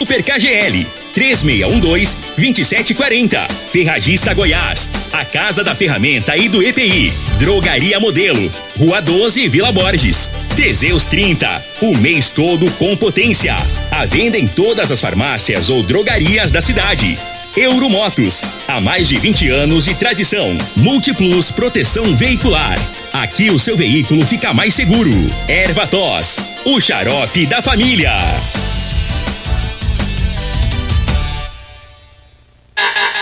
Super KGL 3612-2740. Ferragista Goiás. A Casa da Ferramenta e do EPI. Drogaria Modelo. Rua 12, Vila Borges. Teseus 30. O mês todo com potência. A venda em todas as farmácias ou drogarias da cidade. Euromotos. Há mais de 20 anos de tradição. Multiplus Proteção Veicular. Aqui o seu veículo fica mais seguro. Ervatos. O xarope da família.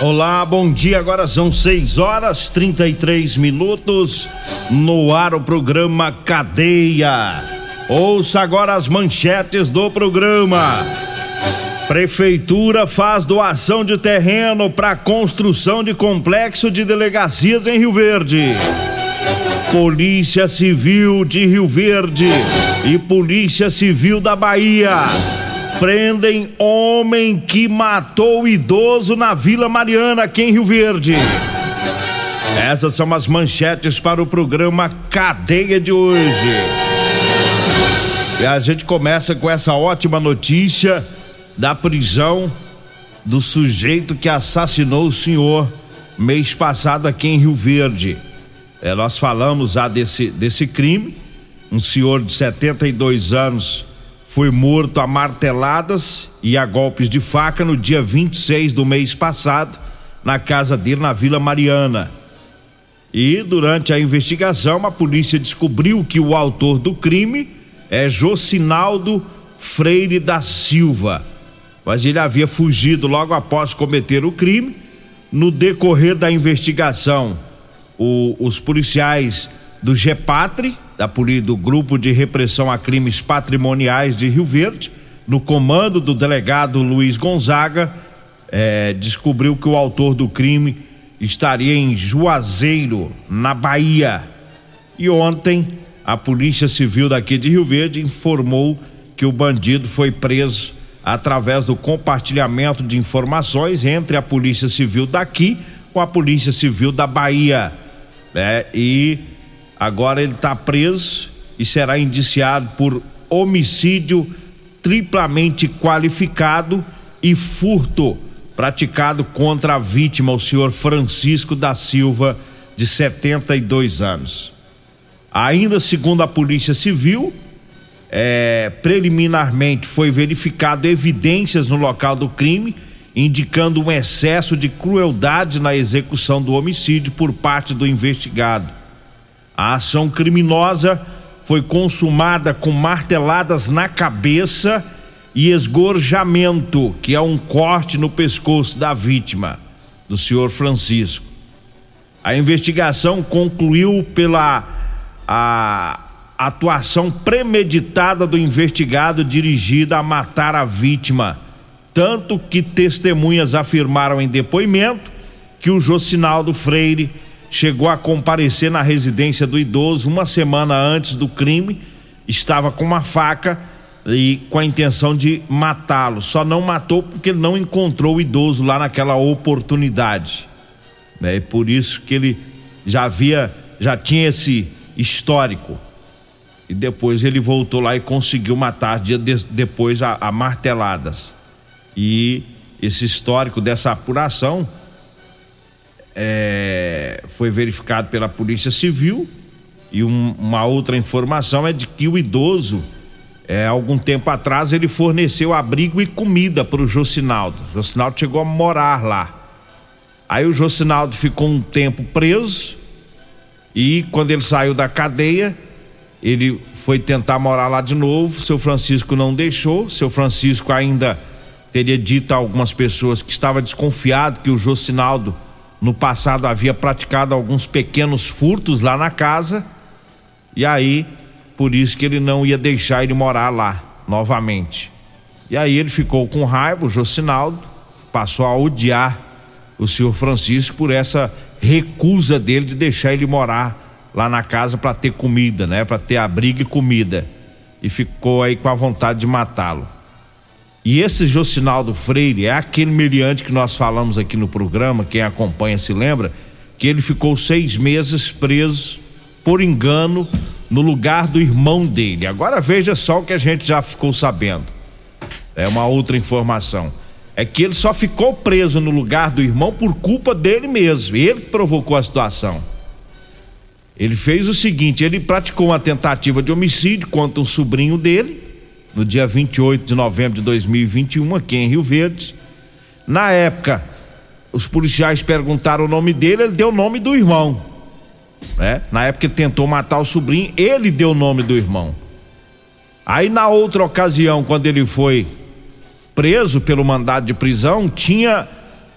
Olá, bom dia. Agora são 6 horas 33 minutos. No ar o programa Cadeia. Ouça agora as manchetes do programa. Prefeitura faz doação de terreno para construção de complexo de delegacias em Rio Verde. Polícia Civil de Rio Verde e Polícia Civil da Bahia prendem homem que matou idoso na Vila Mariana, aqui em Rio Verde. Essas são as manchetes para o programa Cadeia de hoje. E a gente começa com essa ótima notícia da prisão do sujeito que assassinou o senhor mês passado aqui em Rio Verde. É, nós falamos já desse, desse crime. Um senhor de 72 anos foi morto a marteladas e a golpes de faca no dia 26 do mês passado, na casa dele na Vila Mariana. E durante a investigação, a polícia descobriu que o autor do crime é Jocinaldo Freire da Silva. Mas ele havia fugido logo após cometer o crime. No decorrer da investigação, o, os policiais do GEPATRE da polícia do Grupo de Repressão a Crimes Patrimoniais de Rio Verde, no comando do delegado Luiz Gonzaga, é, descobriu que o autor do crime estaria em Juazeiro, na Bahia. E ontem, a Polícia Civil daqui de Rio Verde informou que o bandido foi preso através do compartilhamento de informações entre a Polícia Civil daqui com a Polícia Civil da Bahia. Né? E Agora ele está preso e será indiciado por homicídio triplamente qualificado e furto praticado contra a vítima, o senhor Francisco da Silva, de 72 anos. Ainda segundo a Polícia Civil, é, preliminarmente foi verificado evidências no local do crime, indicando um excesso de crueldade na execução do homicídio por parte do investigado. A ação criminosa foi consumada com marteladas na cabeça e esgorjamento, que é um corte no pescoço da vítima, do senhor Francisco. A investigação concluiu pela a atuação premeditada do investigado dirigida a matar a vítima, tanto que testemunhas afirmaram em depoimento que o Jocinaldo Freire chegou a comparecer na residência do idoso uma semana antes do crime, estava com uma faca e com a intenção de matá-lo. Só não matou porque ele não encontrou o idoso lá naquela oportunidade. É por isso que ele já havia, já tinha esse histórico. E depois ele voltou lá e conseguiu matar dia de, depois a, a marteladas. E esse histórico dessa apuração é, foi verificado pela Polícia Civil e um, uma outra informação é de que o idoso, é, algum tempo atrás, ele forneceu abrigo e comida para o Jocinaldo. O Jocinaldo chegou a morar lá. Aí o Jocinaldo ficou um tempo preso e quando ele saiu da cadeia, ele foi tentar morar lá de novo. Seu Francisco não deixou. Seu Francisco ainda teria dito a algumas pessoas que estava desconfiado que o Jocinaldo no passado havia praticado alguns pequenos furtos lá na casa. E aí por isso que ele não ia deixar ele morar lá novamente. E aí ele ficou com raiva, o Jocinaldo, passou a odiar o senhor Francisco por essa recusa dele de deixar ele morar lá na casa para ter comida, né? Para ter abrigo e comida. E ficou aí com a vontade de matá-lo. E esse Jocinaldo Freire é aquele meliante que nós falamos aqui no programa, quem acompanha se lembra, que ele ficou seis meses preso por engano no lugar do irmão dele. Agora veja só o que a gente já ficou sabendo. É uma outra informação. É que ele só ficou preso no lugar do irmão por culpa dele mesmo. Ele que provocou a situação. Ele fez o seguinte: ele praticou uma tentativa de homicídio contra um sobrinho dele, no dia 28 de novembro de 2021, aqui em Rio Verde. Na época, os policiais perguntaram o nome dele, ele deu o nome do irmão. Né? Na época ele tentou matar o sobrinho, ele deu o nome do irmão. Aí na outra ocasião, quando ele foi preso pelo mandado de prisão, tinha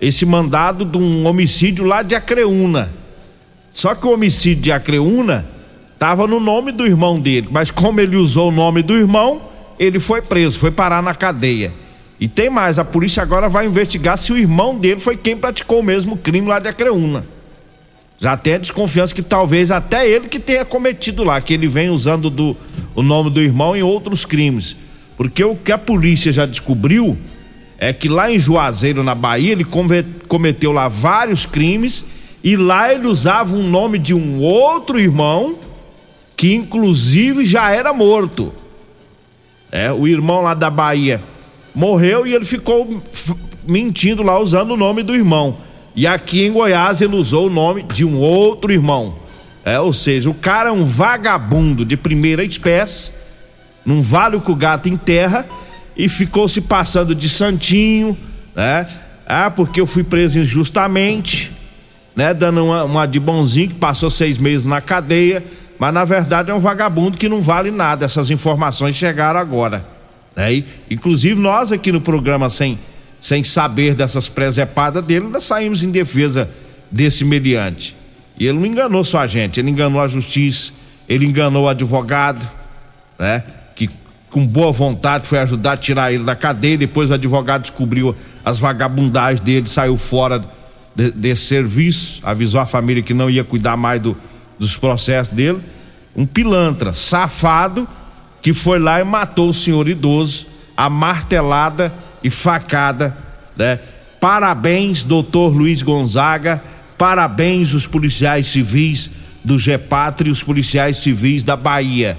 esse mandado de um homicídio lá de Acreúna. Só que o homicídio de Acreúna estava no nome do irmão dele, mas como ele usou o nome do irmão, ele foi preso, foi parar na cadeia. E tem mais, a polícia agora vai investigar se o irmão dele foi quem praticou o mesmo crime lá de Acreúna. Já tem a desconfiança que talvez até ele que tenha cometido lá, que ele vem usando do, o nome do irmão em outros crimes. Porque o que a polícia já descobriu é que lá em Juazeiro, na Bahia, ele cometeu lá vários crimes e lá ele usava um nome de um outro irmão que inclusive já era morto. É, o irmão lá da Bahia morreu e ele ficou mentindo lá usando o nome do irmão. E aqui em Goiás ele usou o nome de um outro irmão. É, ou seja, o cara é um vagabundo de primeira espécie, não vale o que o gato enterra e ficou se passando de santinho, né? Ah, porque eu fui preso injustamente, né? Dando uma, uma de bonzinho que passou seis meses na cadeia, mas na verdade é um vagabundo que não vale nada. Essas informações chegaram agora, né? E, inclusive nós aqui no programa sem sem saber dessas presepadas dele, nós saímos em defesa desse meliante. E ele não enganou só a gente, ele enganou a justiça, ele enganou o advogado, né? Que com boa vontade foi ajudar a tirar ele da cadeia. Depois o advogado descobriu as vagabundagens dele, saiu fora de, desse serviço, avisou a família que não ia cuidar mais do, dos processos dele. Um pilantra, safado, que foi lá e matou o senhor idoso, a martelada e facada, né? Parabéns, doutor Luiz Gonzaga, parabéns os policiais civis do GEPATRI e os policiais civis da Bahia,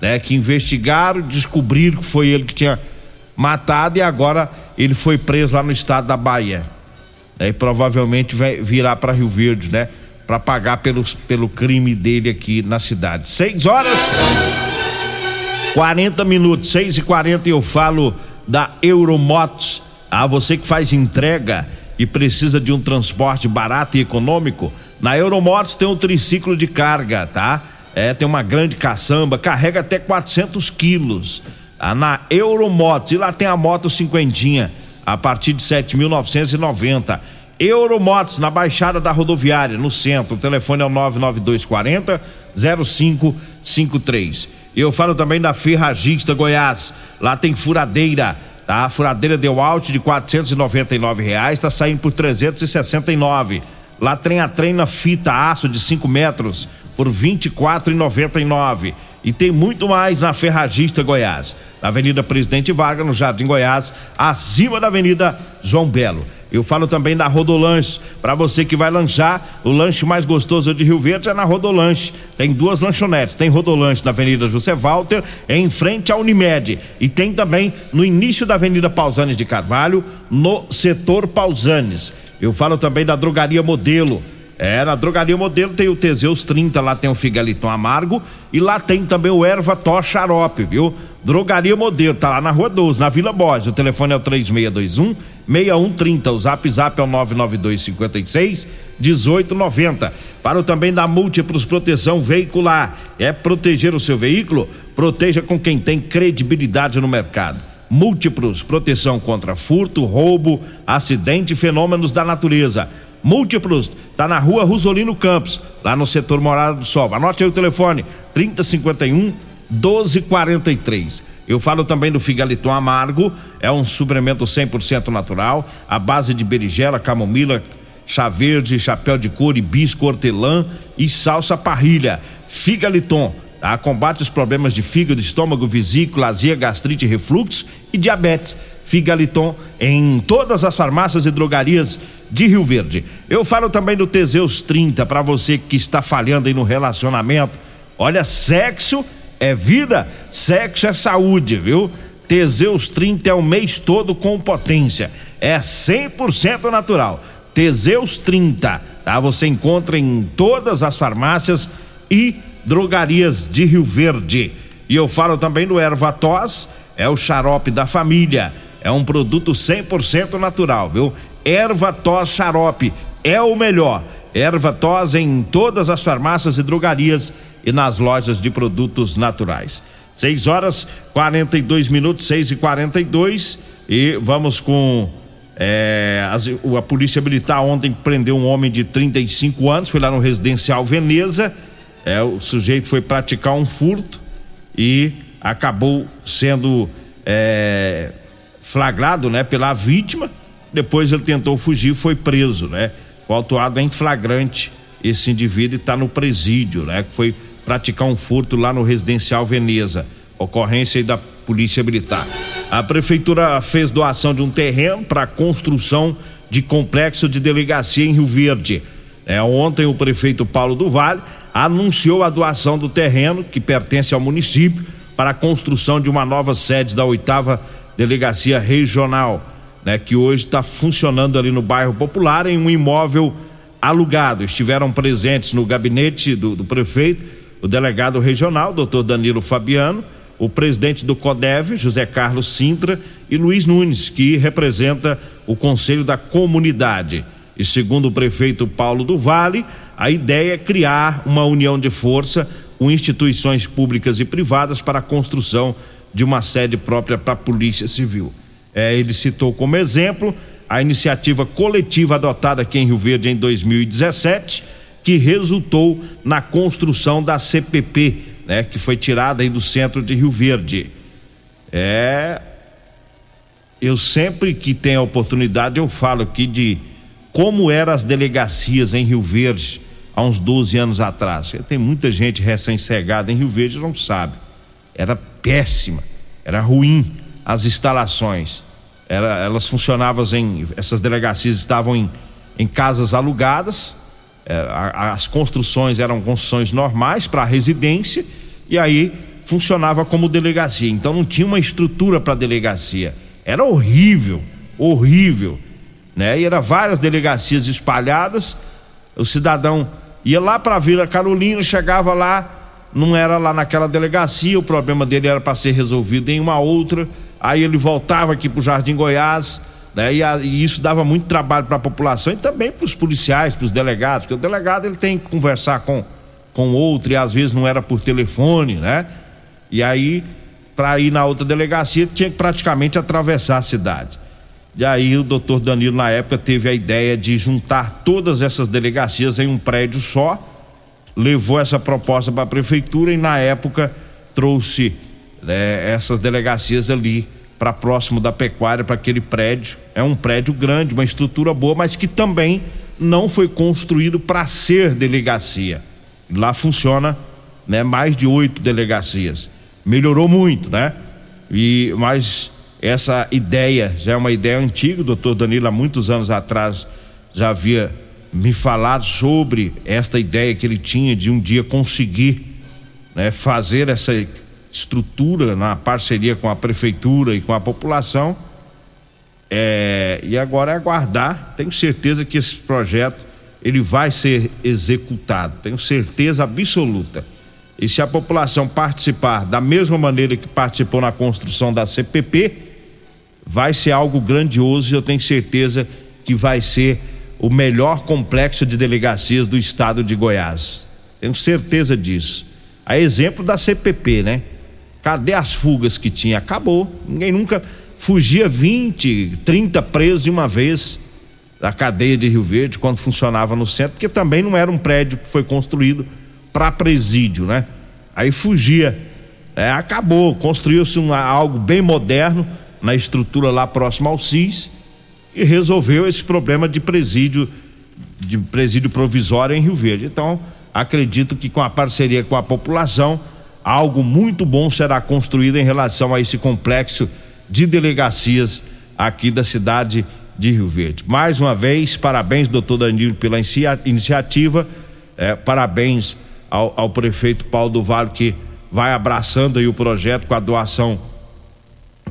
né? Que investigaram, descobriram que foi ele que tinha matado e agora ele foi preso lá no estado da Bahia. Né? E provavelmente vai virar para Rio Verde, né? Para pagar pelos, pelo crime dele aqui na cidade. Seis horas 40 minutos, seis e quarenta eu falo da Euromotos. A você que faz entrega e precisa de um transporte barato e econômico, na Euromotos tem um triciclo de carga, tá? É, tem uma grande caçamba, carrega até 400 quilos. Tá? Na Euromotos, e lá tem a moto cinquentinha, a partir de 7.990. Euromotos, na Baixada da Rodoviária, no centro. O telefone é o 99240 0553. Eu falo também da Ferragista Goiás. Lá tem furadeira, tá? A furadeira deu alto de R$ reais, tá saindo por 369. Lá tem a treina fita aço de 5 metros por R$ 24,99. E tem muito mais na Ferragista Goiás. Na Avenida Presidente Vargas, no Jardim Goiás, acima da Avenida João Belo. Eu falo também da Rodolanche. Para você que vai lanchar, o lanche mais gostoso de Rio Verde é na Rodolanche. Tem duas lanchonetes. Tem Rodolanche na Avenida José Walter, em frente à Unimed. E tem também no início da Avenida Pausanes de Carvalho, no setor Pausanes. Eu falo também da Drogaria Modelo. É, na Drogaria Modelo tem o Teseus 30, lá tem o Figaliton Amargo e lá tem também o Erva Tó Xarope, viu? Drogaria Modelo, tá lá na Rua 12, na Vila Borges. O telefone é o 3621 6130. O Zap Zap é o 992 56 1890. Para o também da Múltiplos Proteção Veicular. É proteger o seu veículo? Proteja com quem tem credibilidade no mercado. Múltiplos proteção contra furto, roubo, acidente e fenômenos da natureza. Múltiplos, tá na rua Rosolino Campos, lá no setor Morada do Sol. Anote aí o telefone: 3051 1243. Eu falo também do figaliton amargo, é um suplemento 100% natural, à base de berigela, camomila, chá verde, chapéu de couro, hibisco, hortelã e salsa parrilha. Figaliton, tá? Combate os problemas de fígado, estômago, vesícula, azia, gastrite, refluxo e diabetes. Figaliton em todas as farmácias e drogarias de Rio Verde. Eu falo também do Teseus 30 para você que está falhando aí no relacionamento. Olha, sexo é vida, sexo é saúde, viu? Teseus 30 é o mês todo com potência. É 100% natural. Teseus 30, tá? Você encontra em todas as farmácias e drogarias de Rio Verde. E eu falo também do erva tos, é o xarope da família. É um produto 100% natural, viu? Erva tos xarope é o melhor. Erva tos em todas as farmácias e drogarias e nas lojas de produtos naturais. 6 horas 42 minutos, 6 e 42 e vamos com é, as, a polícia militar ontem prendeu um homem de 35 anos, foi lá no residencial Veneza. É, o sujeito foi praticar um furto e acabou sendo é, flagrado, né, pela vítima. Depois ele tentou fugir, foi preso, né? Foi autuado em flagrante esse indivíduo está no presídio, né? Que foi praticar um furto lá no residencial Veneza. Ocorrência da Polícia Militar. A prefeitura fez doação de um terreno para construção de complexo de delegacia em Rio Verde. É, ontem o prefeito Paulo do Vale anunciou a doação do terreno que pertence ao município para a construção de uma nova sede da oitava delegacia regional, né, que hoje está funcionando ali no bairro Popular em um imóvel alugado. Estiveram presentes no gabinete do, do prefeito o delegado regional, doutor Danilo Fabiano, o presidente do CODEV, José Carlos Sintra, e Luiz Nunes, que representa o Conselho da Comunidade. E segundo o prefeito Paulo do Vale, a ideia é criar uma união de força com instituições públicas e privadas para a construção de uma sede própria para a Polícia Civil. É, ele citou como exemplo a iniciativa coletiva adotada aqui em Rio Verde em 2017 que resultou na construção da CPP, né, que foi tirada aí do centro de Rio Verde. É eu sempre que tenho a oportunidade eu falo aqui de como eram as delegacias em Rio Verde há uns 12 anos atrás. Tem muita gente recém-cegada em Rio Verde não sabe. Era péssima, era ruim as instalações. Era, elas funcionavam em essas delegacias estavam em, em casas alugadas é, as construções eram construções normais para residência e aí funcionava como delegacia. Então não tinha uma estrutura para delegacia. Era horrível, horrível, né? E era várias delegacias espalhadas. O cidadão ia lá para a Vila Carolina, chegava lá, não era lá naquela delegacia, o problema dele era para ser resolvido em uma outra. Aí ele voltava aqui para o Jardim Goiás né? E, a, e, isso dava muito trabalho para a população e também para os policiais, para os delegados, porque o delegado ele tem que conversar com com outro e às vezes não era por telefone, né? E aí para ir na outra delegacia tinha que praticamente atravessar a cidade. E aí o doutor Danilo na época teve a ideia de juntar todas essas delegacias em um prédio só, levou essa proposta para a prefeitura e na época trouxe né, essas delegacias ali para próximo da pecuária, para aquele prédio. É um prédio grande, uma estrutura boa, mas que também não foi construído para ser delegacia. Lá funciona né, mais de oito delegacias. Melhorou muito, né? E, mas essa ideia já é uma ideia antiga, o doutor Danilo, há muitos anos atrás, já havia me falado sobre esta ideia que ele tinha de um dia conseguir né, fazer essa estrutura na parceria com a prefeitura e com a população. É, e agora é aguardar. Tenho certeza que esse projeto ele vai ser executado. Tenho certeza absoluta. E se a população participar da mesma maneira que participou na construção da CPP, vai ser algo grandioso e eu tenho certeza que vai ser o melhor complexo de delegacias do estado de Goiás. Tenho certeza disso. A exemplo da CPP, né? Cadê as fugas que tinha? Acabou. Ninguém nunca fugia 20, 30 presos de uma vez da cadeia de Rio Verde quando funcionava no centro, porque também não era um prédio que foi construído para presídio, né? Aí fugia é, acabou, construiu-se algo bem moderno na estrutura lá próximo ao CIS e resolveu esse problema de presídio de presídio provisório em Rio Verde. Então, acredito que com a parceria com a população, algo muito bom será construído em relação a esse complexo de delegacias aqui da cidade de Rio Verde. Mais uma vez, parabéns, doutor Danilo, pela iniciativa, é, parabéns ao, ao, prefeito Paulo do Vale que vai abraçando aí o projeto com a doação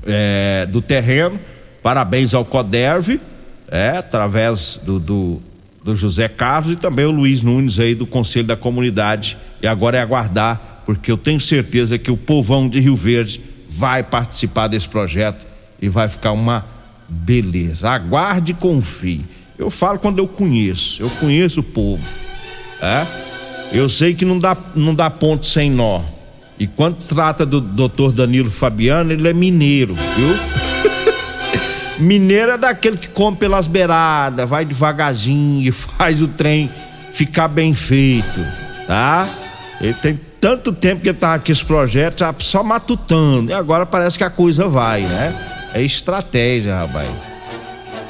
é, do terreno. Parabéns ao Coderve, é, através do, do, do, José Carlos e também o Luiz Nunes aí do Conselho da Comunidade. E agora é aguardar, porque eu tenho certeza que o povão de Rio Verde vai participar desse projeto e vai ficar uma beleza. Aguarde e confie. Eu falo quando eu conheço, eu conheço o povo. É? Eu sei que não dá, não dá ponto sem nó. E quando trata do doutor Danilo Fabiano, ele é mineiro, viu? Mineiro é daquele que come pelas beiradas, vai devagarzinho, faz o trem ficar bem feito, tá? Ele tem tanto tempo que tá aqui esse projeto, tá só matutando. E agora parece que a coisa vai, né? É estratégia, rapaz.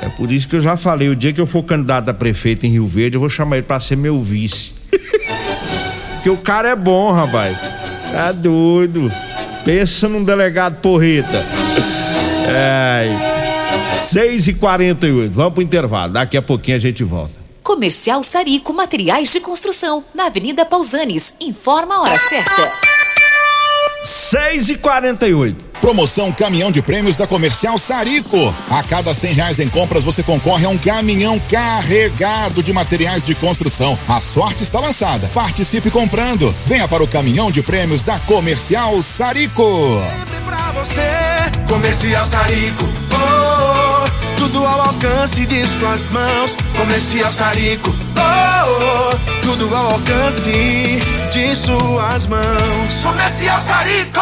É por isso que eu já falei, o dia que eu for candidato a prefeito em Rio Verde, eu vou chamar ele para ser meu vice. Porque o cara é bom, rapaz. Tá doido. Pensa num delegado porreta. É. 6 e 48 Vamos pro intervalo. Daqui a pouquinho a gente volta. Comercial Sarico Materiais de Construção, na Avenida Pausanes. Informa a hora certa. 6 e 48 Promoção Caminhão de Prêmios da Comercial Sarico. A cada cem reais em compras você concorre a um caminhão carregado de materiais de construção. A sorte está lançada. Participe comprando. Venha para o Caminhão de Prêmios da Comercial Sarico. Sempre pra você, Comercial Sarico. Oh, oh, tudo ao alcance de suas mãos. Comercial Sarico. Oh, oh, tudo ao alcance de suas mãos. Comercial Sarico.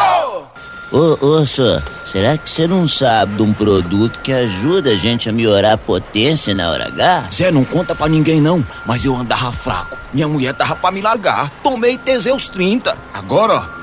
Ô, ô, senhor, será que você não sabe de um produto que ajuda a gente a melhorar a potência na hora H? Zé, não conta pra ninguém não, mas eu andava fraco. Minha mulher tava pra me largar. Tomei Teseus 30. Agora, ó.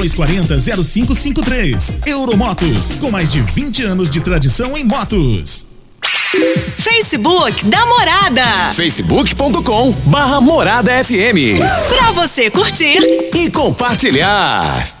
3240 0553. Euromotos, com mais de 20 anos de tradição em motos. Facebook da Morada. Facebook.com barra Morada FM. Pra você curtir e compartilhar.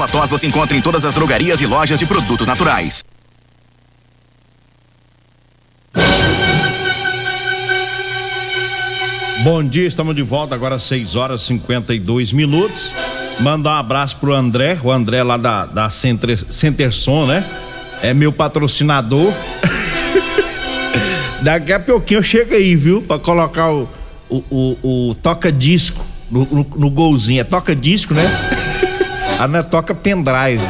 tos você encontra em todas as drogarias e lojas de produtos naturais. Bom dia, estamos de volta agora às 6 horas e 52 minutos. Mandar um abraço pro André, o André lá da, da Center, Centerson, né? É meu patrocinador. Daqui a pouquinho eu chego aí, viu? Pra colocar o, o, o, o toca-disco no, no, no, golzinho. É toca-disco, né? Ah, não é toca pendrive.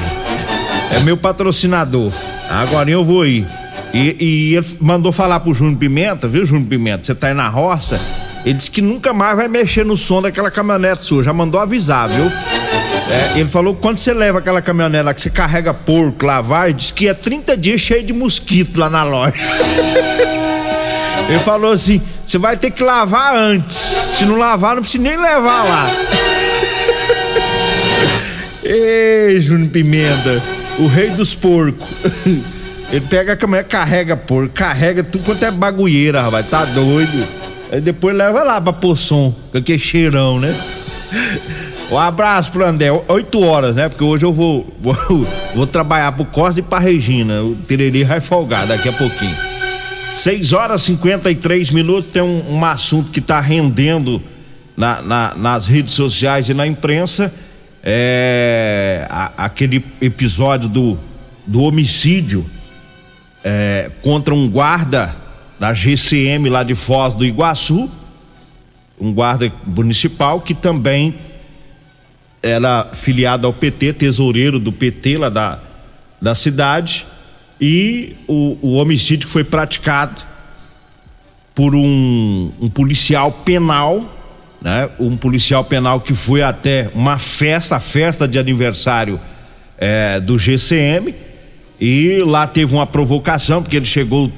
É meu patrocinador. Agora eu vou ir. E, e ele mandou falar pro Júnior Pimenta, viu, Júnior Pimenta? Você tá aí na roça ele disse que nunca mais vai mexer no som daquela caminhonete sua. Já mandou avisar, viu? É, ele falou que quando você leva aquela caminhonete lá que você carrega porco, lavar, diz que é 30 dias cheio de mosquito lá na loja. ele falou assim: você vai ter que lavar antes. Se não lavar, não precisa nem levar lá. Ei, Júnior Pimenta, o rei dos porcos. Ele pega a caminhonete, carrega porco, carrega tudo quanto é bagulheira, rapaz. Tá doido. Aí depois leva lá pra Poçom, com aquele cheirão, né? Um abraço pro André, 8 horas, né? Porque hoje eu vou, vou, vou trabalhar pro Costa e pra Regina. O Tereri vai folgar daqui a pouquinho. 6 horas e 53 minutos. Tem um, um assunto que tá rendendo na, na, nas redes sociais e na imprensa. É a, aquele episódio do, do homicídio é, contra um guarda da GCM lá de Foz do Iguaçu, um guarda municipal que também era filiado ao PT, tesoureiro do PT lá da, da cidade, e o, o homicídio foi praticado por um, um policial penal, né? Um policial penal que foi até uma festa, a festa de aniversário é, do GCM, e lá teve uma provocação, porque ele chegou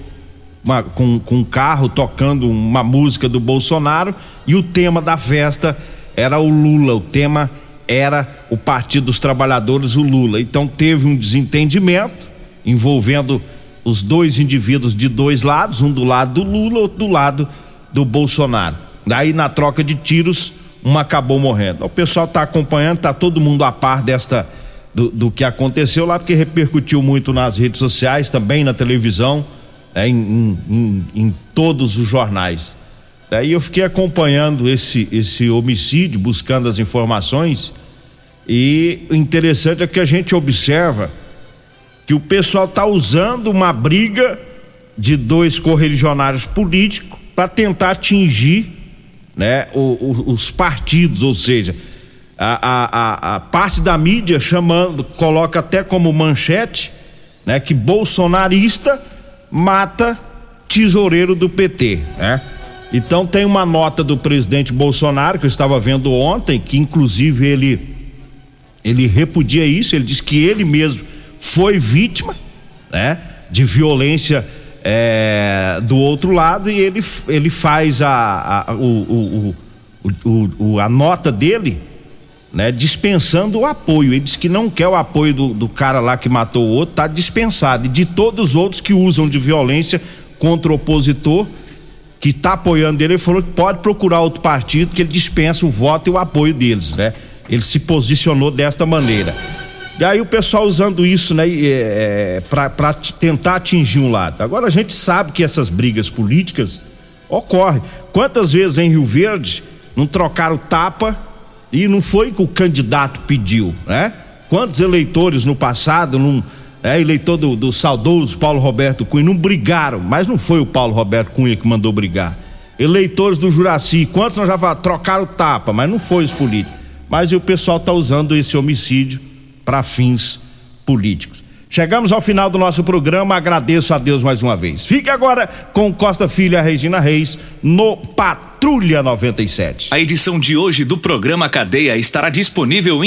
uma, com, com um carro tocando uma música do Bolsonaro e o tema da festa era o Lula, o tema era o Partido dos Trabalhadores, o Lula. Então teve um desentendimento envolvendo os dois indivíduos de dois lados, um do lado do Lula, outro do lado do Bolsonaro. Daí na troca de tiros, um acabou morrendo. O pessoal está acompanhando, está todo mundo a par desta do, do que aconteceu lá, porque repercutiu muito nas redes sociais, também na televisão né, em, em, em, todos os jornais. Daí eu fiquei acompanhando esse, esse homicídio, buscando as informações, e o interessante é que a gente observa que o pessoal está usando uma briga de dois correligionários políticos para tentar atingir né, os partidos, ou seja, a, a, a, parte da mídia chamando, coloca até como manchete, né, que bolsonarista mata tesoureiro do PT, né? Então tem uma nota do presidente Bolsonaro que eu estava vendo ontem, que inclusive ele ele repudia isso, ele diz que ele mesmo foi vítima, né, de violência é, do outro lado e ele ele faz a, a o, o, o, a nota dele né, dispensando o apoio. Ele diz que não quer o apoio do, do cara lá que matou o outro, tá dispensado. E de todos os outros que usam de violência contra o opositor, que está apoiando ele, ele falou que pode procurar outro partido que ele dispensa o voto e o apoio deles, né? Ele se posicionou desta maneira. E aí o pessoal usando isso, né, é, é para tentar atingir um lado. Agora a gente sabe que essas brigas políticas ocorrem. Quantas vezes em Rio Verde não trocaram tapa e não foi que o candidato pediu, né? Quantos eleitores no passado, num, é, eleitor do, do saudoso Paulo Roberto Cunha, não brigaram, mas não foi o Paulo Roberto Cunha que mandou brigar. Eleitores do Juraci, quantos nós já falamos, trocaram tapa, mas não foi os políticos. Mas o pessoal está usando esse homicídio para fins políticos. Chegamos ao final do nosso programa, agradeço a Deus mais uma vez. Fique agora com Costa Filha Regina Reis no Patrulha 97. A edição de hoje do programa Cadeia estará disponível em